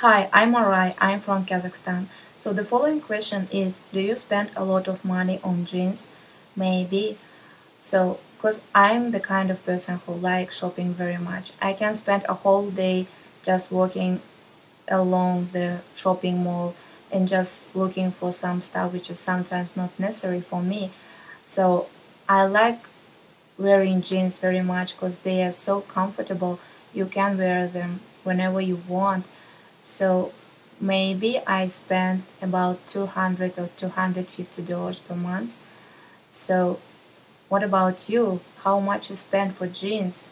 Hi, I'm Aray. I'm from Kazakhstan. So the following question is, do you spend a lot of money on jeans? Maybe. So, because I'm the kind of person who likes shopping very much. I can spend a whole day just walking along the shopping mall and just looking for some stuff which is sometimes not necessary for me. So I like wearing jeans very much because they are so comfortable. You can wear them whenever you want. So maybe I spend about 200 or 250 dollars per month. So what about you? How much you spend for jeans?